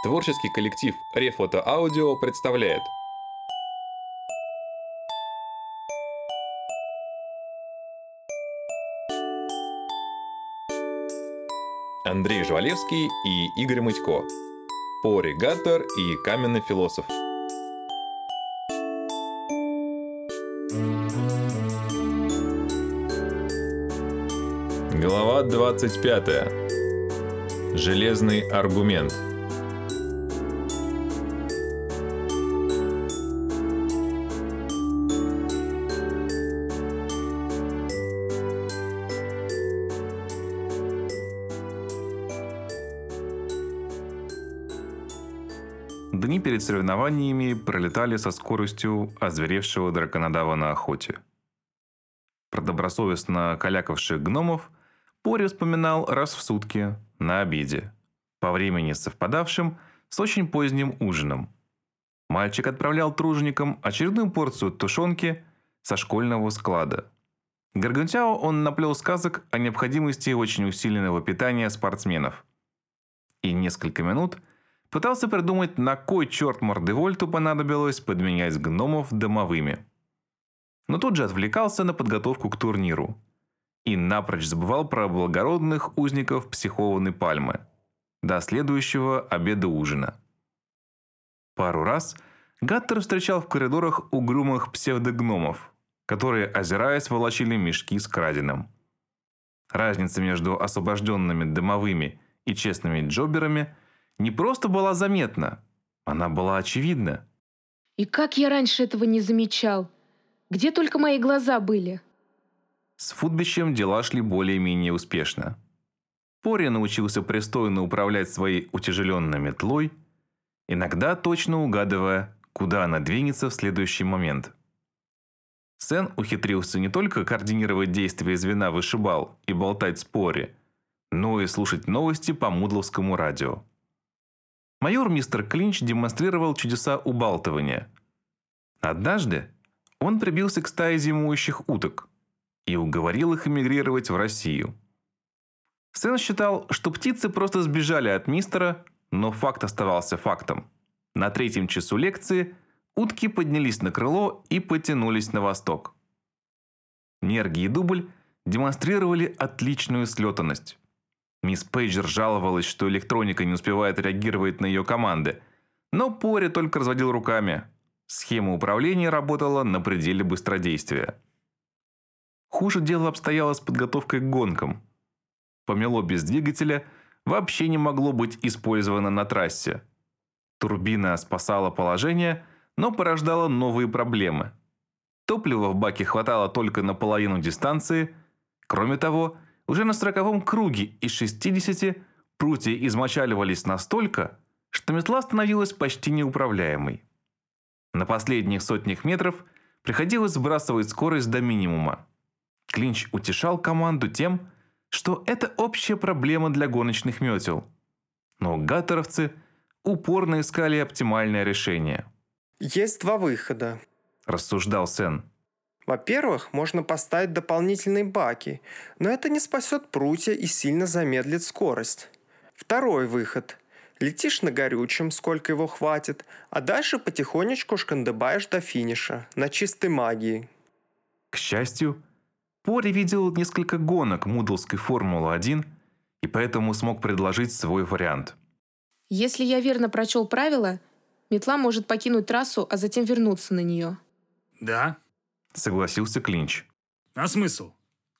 Творческий коллектив Рефото Аудио представляет Андрей Жвалевский и Игорь Мытько Пори Гаттер и Каменный философ Глава 25. Железный аргумент. Дни перед соревнованиями пролетали со скоростью озверевшего драконодава на охоте. Про добросовестно калякавших гномов Пори вспоминал раз в сутки на обеде, по времени совпадавшим с очень поздним ужином. Мальчик отправлял труженикам очередную порцию тушенки со школьного склада. Гаргантяо он наплел сказок о необходимости очень усиленного питания спортсменов. И несколько минут пытался придумать, на кой черт Мордевольту понадобилось подменять гномов домовыми. Но тут же отвлекался на подготовку к турниру. И напрочь забывал про благородных узников психованной пальмы. До следующего обеда-ужина. Пару раз Гаттер встречал в коридорах угрюмых псевдогномов, которые, озираясь, волочили мешки с краденым. Разница между освобожденными дымовыми и честными джоберами не просто была заметна, она была очевидна. И как я раньше этого не замечал? Где только мои глаза были? С Футбищем дела шли более-менее успешно. Пори научился пристойно управлять своей утяжеленной метлой, иногда точно угадывая, куда она двинется в следующий момент. Сен ухитрился не только координировать действия звена вышибал и болтать с Пори, но и слушать новости по мудловскому радио. Майор мистер Клинч демонстрировал чудеса убалтывания. Однажды он прибился к стае зимующих уток и уговорил их эмигрировать в Россию. Сен считал, что птицы просто сбежали от мистера, но факт оставался фактом. На третьем часу лекции утки поднялись на крыло и потянулись на восток. Нерги и Дубль демонстрировали отличную слетанность. Мисс Пейджер жаловалась, что электроника не успевает реагировать на ее команды, но Пори только разводил руками. Схема управления работала на пределе быстродействия. Хуже дело обстояло с подготовкой к гонкам. Помело без двигателя вообще не могло быть использовано на трассе. Турбина спасала положение, но порождала новые проблемы. Топлива в баке хватало только на половину дистанции. Кроме того, уже на сороковом круге из 60 прутья измочаливались настолько, что метла становилась почти неуправляемой. На последних сотнях метров приходилось сбрасывать скорость до минимума. Клинч утешал команду тем, что это общая проблема для гоночных метел. Но гаттеровцы упорно искали оптимальное решение. «Есть два выхода», – рассуждал Сен. Во-первых, можно поставить дополнительные баки, но это не спасет прутья и сильно замедлит скорость. Второй выход. Летишь на горючем, сколько его хватит, а дальше потихонечку шкандыбаешь до финиша, на чистой магии. К счастью, Пори видел несколько гонок Мудлской Формулы-1 и поэтому смог предложить свой вариант. Если я верно прочел правила, метла может покинуть трассу, а затем вернуться на нее. Да, согласился Клинч. А смысл?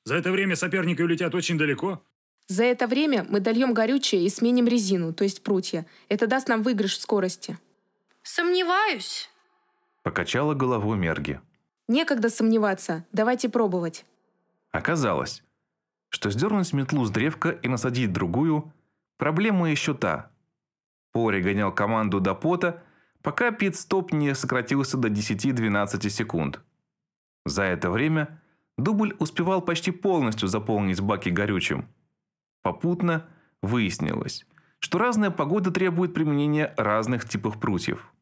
За это время соперники улетят очень далеко. За это время мы дольем горючее и сменим резину, то есть прутья. Это даст нам выигрыш в скорости. Сомневаюсь. Покачала головой Мерги. Некогда сомневаться. Давайте пробовать. Оказалось, что сдернуть метлу с древка и насадить другую – проблема еще та. Пори гонял команду до пота, пока пит-стоп не сократился до 10-12 секунд. За это время дубль успевал почти полностью заполнить баки горючим. Попутно выяснилось, что разная погода требует применения разных типов прутьев.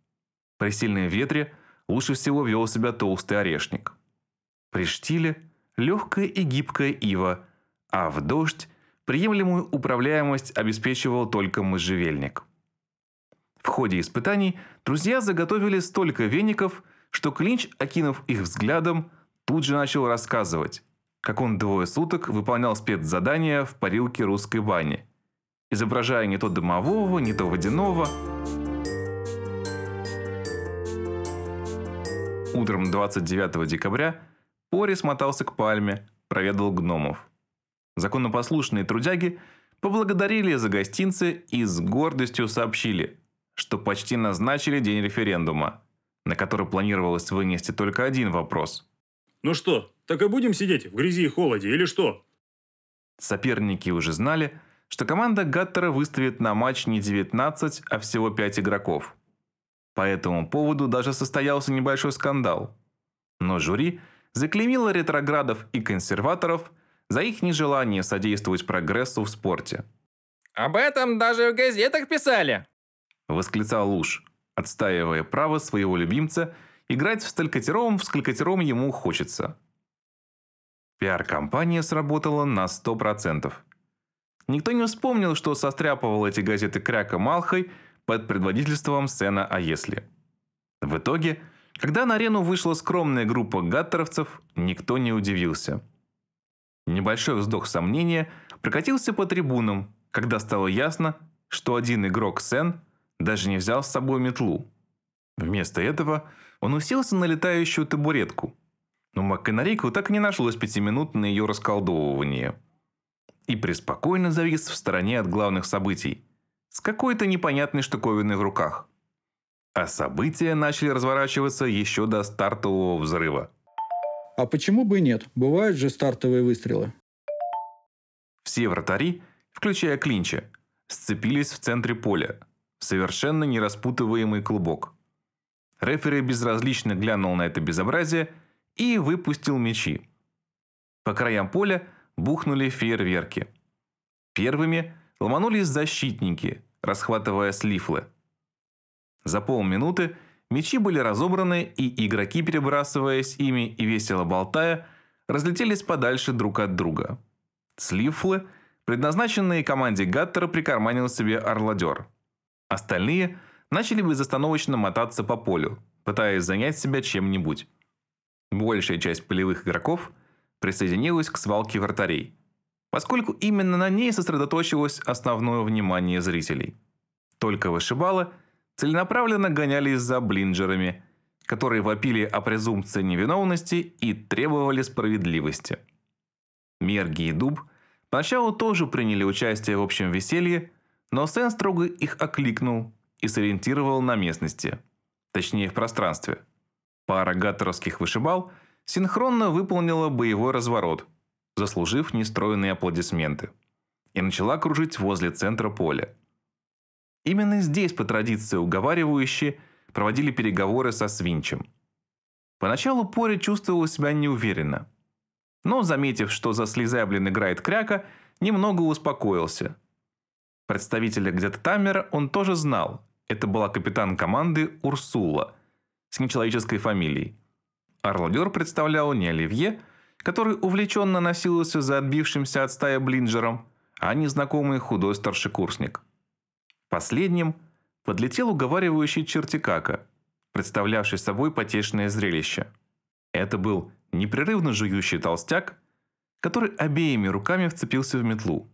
При сильном ветре лучше всего вел себя толстый орешник. При штиле – легкая и гибкая ива, а в дождь приемлемую управляемость обеспечивал только можжевельник. ходе испытаний друзья заготовили столько веников, что Клинч, окинув их взглядом, тут же начал рассказывать, как он двое суток выполнял спецзадания в парилке русской бани, изображая не то дымового, не то водяного. Утром 29 декабря Пори смотался к пальме, проведал гномов. Законопослушные трудяги поблагодарили за гостинцы и с гордостью сообщили, что почти назначили день референдума, на который планировалось вынести только один вопрос. Ну что, так и будем сидеть в грязи и холоде, или что? Соперники уже знали, что команда Гаттера выставит на матч не 19, а всего 5 игроков. По этому поводу даже состоялся небольшой скандал. Но жюри заклеймило ретроградов и консерваторов за их нежелание содействовать прогрессу в спорте. «Об этом даже в газетах писали!» – восклицал Луж, отстаивая право своего любимца играть в сталькатером, в скалькатером ему хочется. Пиар-компания сработала на 100%. Никто не вспомнил, что состряпывал эти газеты Кряка Малхой под предводительством Сена А если. В итоге, когда на арену вышла скромная группа гаттеровцев, никто не удивился. Небольшой вздох сомнения прокатился по трибунам, когда стало ясно, что один игрок Сен даже не взял с собой метлу. Вместо этого он уселся на летающую табуретку. Но Макканарику так и не нашлось пяти минут на ее расколдовывание. И преспокойно завис в стороне от главных событий, с какой-то непонятной штуковиной в руках. А события начали разворачиваться еще до стартового взрыва. А почему бы и нет? Бывают же стартовые выстрелы. Все вратари, включая Клинча, сцепились в центре поля, совершенно нераспутываемый клубок. Рефери безразлично глянул на это безобразие и выпустил мячи. По краям поля бухнули фейерверки. Первыми ломанулись защитники, расхватывая слифлы. За полминуты мячи были разобраны, и игроки, перебрасываясь ими и весело болтая, разлетелись подальше друг от друга. Слифлы, предназначенные команде Гаттера, прикарманил себе орладер – Остальные начали безостановочно мотаться по полю, пытаясь занять себя чем-нибудь. Большая часть полевых игроков присоединилась к свалке вратарей, поскольку именно на ней сосредоточилось основное внимание зрителей. Только вышибалы целенаправленно гонялись за блинджерами, которые вопили о презумпции невиновности и требовали справедливости. Мерги и Дуб поначалу тоже приняли участие в общем веселье, но Сен строго их окликнул и сориентировал на местности, точнее в пространстве. Пара гаттеровских вышибал синхронно выполнила боевой разворот, заслужив нестроенные аплодисменты, и начала кружить возле центра поля. Именно здесь, по традиции уговаривающие, проводили переговоры со Свинчем. Поначалу Пори чувствовал себя неуверенно, но, заметив, что за слезаблин играет кряка, немного успокоился – Представителя где-то Таммера он тоже знал. Это была капитан команды Урсула с нечеловеческой фамилией. Арлодер представлял не Оливье, который увлеченно носился за отбившимся от стая Блинджером, а незнакомый худой старшекурсник. Последним подлетел уговаривающий чертикака, представлявший собой потешное зрелище. Это был непрерывно жующий толстяк, который обеими руками вцепился в метлу.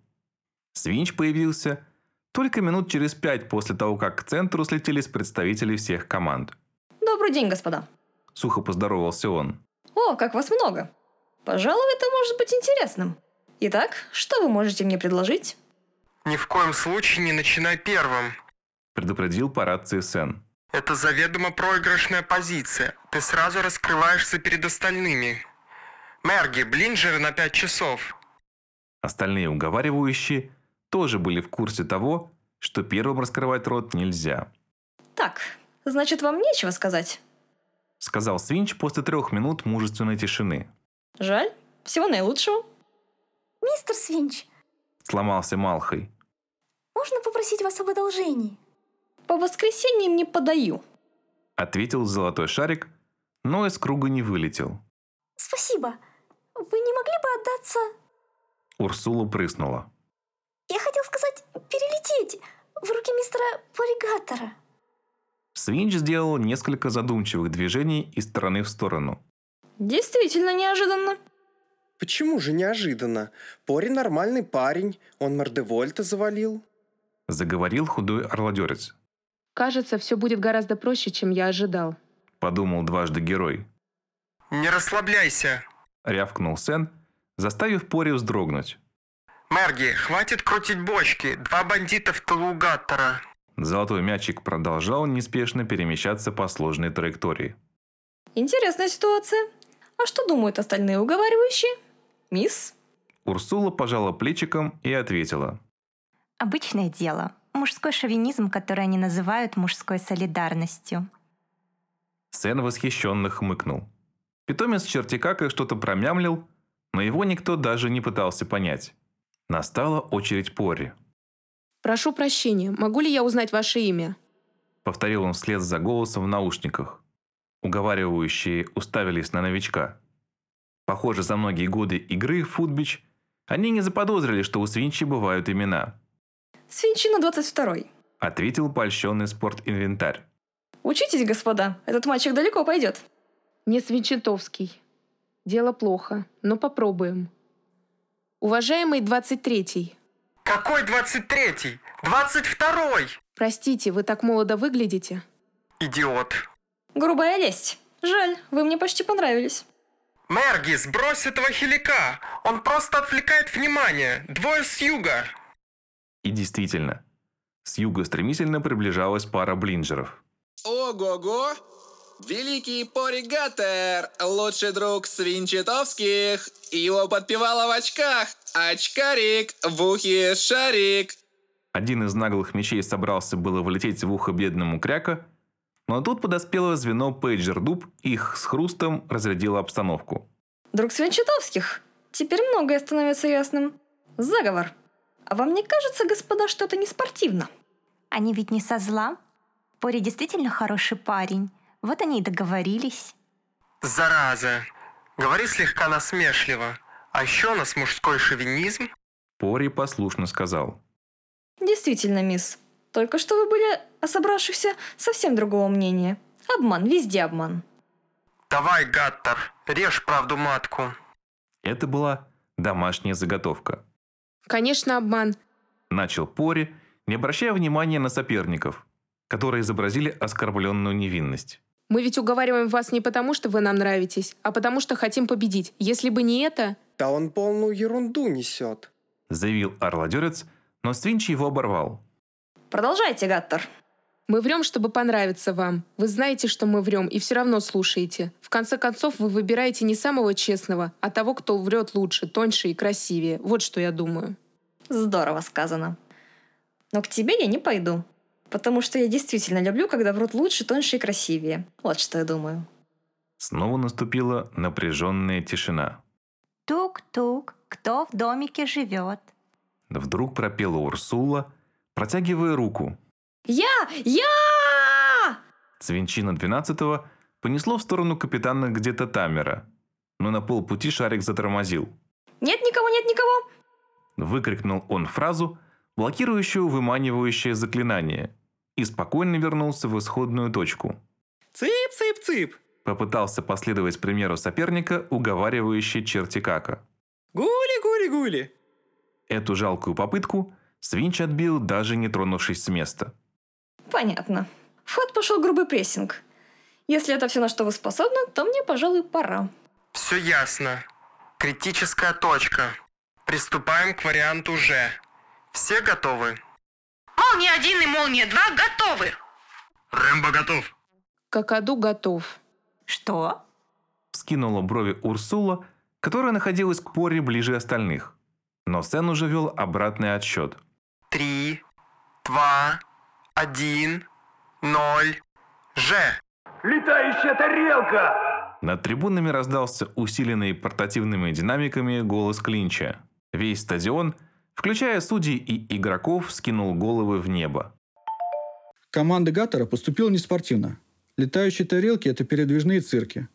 Свинч появился только минут через пять после того, как к центру слетелись представители всех команд. «Добрый день, господа!» Сухо поздоровался он. «О, как вас много! Пожалуй, это может быть интересным. Итак, что вы можете мне предложить?» «Ни в коем случае не начинай первым», предупредил по рации Сен. «Это заведомо проигрышная позиция. Ты сразу раскрываешься перед остальными. Мерги, блинджеры на пять часов». Остальные уговаривающие тоже были в курсе того, что первым раскрывать рот нельзя. «Так, значит, вам нечего сказать?» Сказал Свинч после трех минут мужественной тишины. «Жаль. Всего наилучшего». «Мистер Свинч!» Сломался Малхой. «Можно попросить вас об одолжении?» «По воскресеньям не подаю», ответил золотой шарик, но из круга не вылетел. «Спасибо. Вы не могли бы отдаться...» Урсула прыснула перелететь в руки мистера Поригатора. Свинч сделал несколько задумчивых движений из стороны в сторону. Действительно неожиданно. Почему же неожиданно? Пори нормальный парень, он Мордевольта завалил. Заговорил худой орладерец. Кажется, все будет гораздо проще, чем я ожидал. Подумал дважды герой. Не расслабляйся. Рявкнул Сен, заставив Пори вздрогнуть. Мерги, хватит крутить бочки. Два бандита в тылу Гаттера. Золотой мячик продолжал неспешно перемещаться по сложной траектории. Интересная ситуация. А что думают остальные уговаривающие? Мисс? Урсула пожала плечиком и ответила. Обычное дело. Мужской шовинизм, который они называют мужской солидарностью. Сен восхищенно хмыкнул. Питомец чертикака что-то промямлил, но его никто даже не пытался понять. Настала очередь Пори. Прошу прощения, могу ли я узнать ваше имя? Повторил он вслед за голосом в наушниках. Уговаривающие уставились на новичка. Похоже, за многие годы игры в футбич они не заподозрили, что у Свинчи бывают имена. Свинчина 22 Ответил польщенный спортинвентарь. Учитесь, господа, этот мальчик далеко пойдет. Не Свинчатовский. Дело плохо, но попробуем. Уважаемый 23-й. Какой 23-й? 22-й! Простите, вы так молодо выглядите. Идиот. Грубая лесть. Жаль, вы мне почти понравились. Мерги, сбрось этого хилика! Он просто отвлекает внимание! Двое с юга! И действительно, с юга стремительно приближалась пара блинджеров. Ого-го! Великий Поригатер, лучший друг Свинчатовских, его подпевала в очках, очкарик, в ухе шарик. Один из наглых мечей собрался было влететь в ухо бедному кряка, но тут подоспело звено Пейджер Дуб и их с хрустом разрядило обстановку. Друг Свинчатовских. Теперь многое становится ясным. Заговор. А вам не кажется, господа, что это не спортивно? Они ведь не со зла. Пори действительно хороший парень. Вот они и договорились. Зараза. Говори слегка насмешливо. А еще у нас мужской шовинизм. Пори послушно сказал. Действительно, мисс. Только что вы были о собравшихся совсем другого мнения. Обман, везде обман. Давай, Гаттер, режь правду матку. Это была домашняя заготовка. Конечно, обман. Начал Пори, не обращая внимания на соперников, которые изобразили оскорбленную невинность. Мы ведь уговариваем вас не потому, что вы нам нравитесь, а потому, что хотим победить. Если бы не это... Да он полную ерунду несет. Заявил орладерец, но Свинч его оборвал. Продолжайте, Гаттер. Мы врем, чтобы понравиться вам. Вы знаете, что мы врем, и все равно слушаете. В конце концов, вы выбираете не самого честного, а того, кто врет лучше, тоньше и красивее. Вот что я думаю. Здорово сказано. Но к тебе я не пойду. Потому что я действительно люблю, когда врут лучше, тоньше и красивее. Вот что я думаю. Снова наступила напряженная тишина. Тук-тук, кто в домике живет? Вдруг пропела Урсула, протягивая руку. Я! Я! Свинчина 12-го понесло в сторону капитана где-то Тамера, но на полпути шарик затормозил. Нет никого, нет никого! Выкрикнул он фразу, блокирующую выманивающее заклинание, и спокойно вернулся в исходную точку. «Цып-цып-цып!» Попытался последовать примеру соперника, уговаривающий чертикака. «Гули-гули-гули!» Эту жалкую попытку Свинч отбил, даже не тронувшись с места. Понятно. В ход пошел грубый прессинг. Если это все, на что вы способны, то мне, пожалуй, пора. Все ясно. Критическая точка. Приступаем к варианту «Ж». Все готовы? Молния один и молния два готовы. Рэмбо готов. Какаду готов. Что? Вскинула брови Урсула, которая находилась к Поре ближе остальных. Но Сен уже вел обратный отсчет. Три, два, один, ноль, Ж. Летающая тарелка! Над трибунами раздался усиленный портативными динамиками голос Клинча. Весь стадион, включая судей и игроков, скинул головы в небо. Команда Гаттера поступила неспортивно. Летающие тарелки – это передвижные цирки.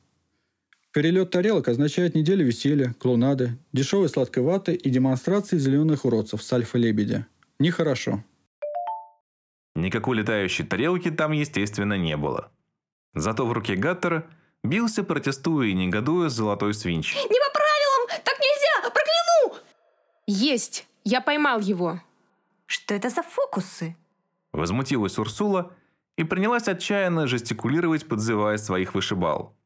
Перелет тарелок означает неделю веселья, клоунады, дешевой сладкой ваты и демонстрации зеленых уродцев с альфа-лебедя. Нехорошо. Никакой летающей тарелки там, естественно, не было. Зато в руке Гаттера бился, протестуя и негодуя, золотой свинч. Не по правилам! Так нельзя! Прокляну! Есть! Я поймал его. Что это за фокусы? Возмутилась Урсула и принялась отчаянно жестикулировать, подзывая своих вышибал.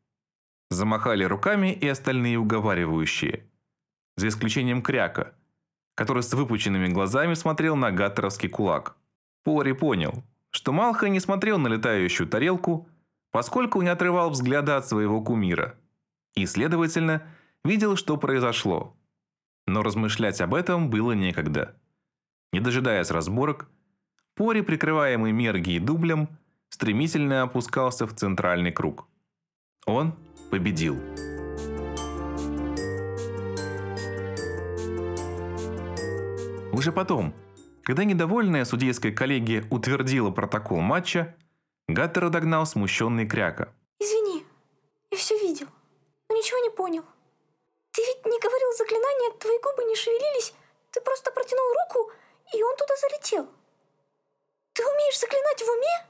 Замахали руками и остальные уговаривающие. За исключением Кряка, который с выпученными глазами смотрел на гаттеровский кулак. Пори понял, что Малха не смотрел на летающую тарелку, поскольку не отрывал взгляда от своего кумира. И, следовательно, видел, что произошло. Но размышлять об этом было некогда. Не дожидаясь разборок, Пори, прикрываемый Мерги и дублем, стремительно опускался в центральный круг. Он победил. Уже потом, когда недовольная судейская коллегия утвердила протокол матча, Гаттера догнал смущенный Кряка. Извини, я все видел, но ничего не понял. Ты ведь не говорил заклинание, твои губы не шевелились, ты просто протянул руку, и он туда залетел. Ты умеешь заклинать в уме?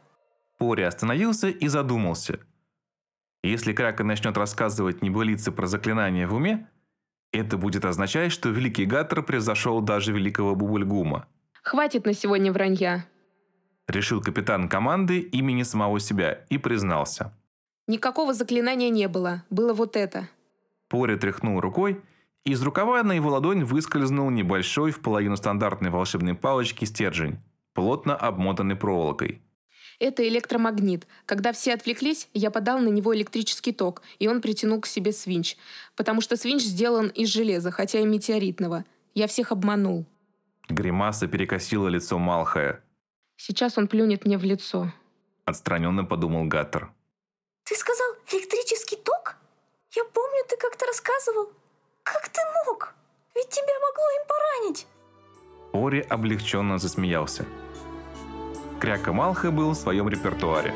Пори остановился и задумался. Если Крака начнет рассказывать небылицы про заклинания в уме, это будет означать, что Великий Гаттер превзошел даже Великого Бубульгума. Хватит на сегодня вранья. Решил капитан команды имени самого себя и признался. Никакого заклинания не было. Было вот это. Пори тряхнул рукой, и из рукава на его ладонь выскользнул небольшой в половину стандартной волшебной палочки стержень, плотно обмотанный проволокой. Это электромагнит. Когда все отвлеклись, я подал на него электрический ток, и он притянул к себе свинч. Потому что свинч сделан из железа, хотя и метеоритного. Я всех обманул. Гримаса перекосила лицо Малхая. Сейчас он плюнет мне в лицо. Отстраненно подумал Гаттер. Ты сказал электрический ток? Я помню, ты как-то рассказывал. Как ты мог? Ведь тебя могло им поранить. Ори облегченно засмеялся. Кряка Малха был в своем репертуаре.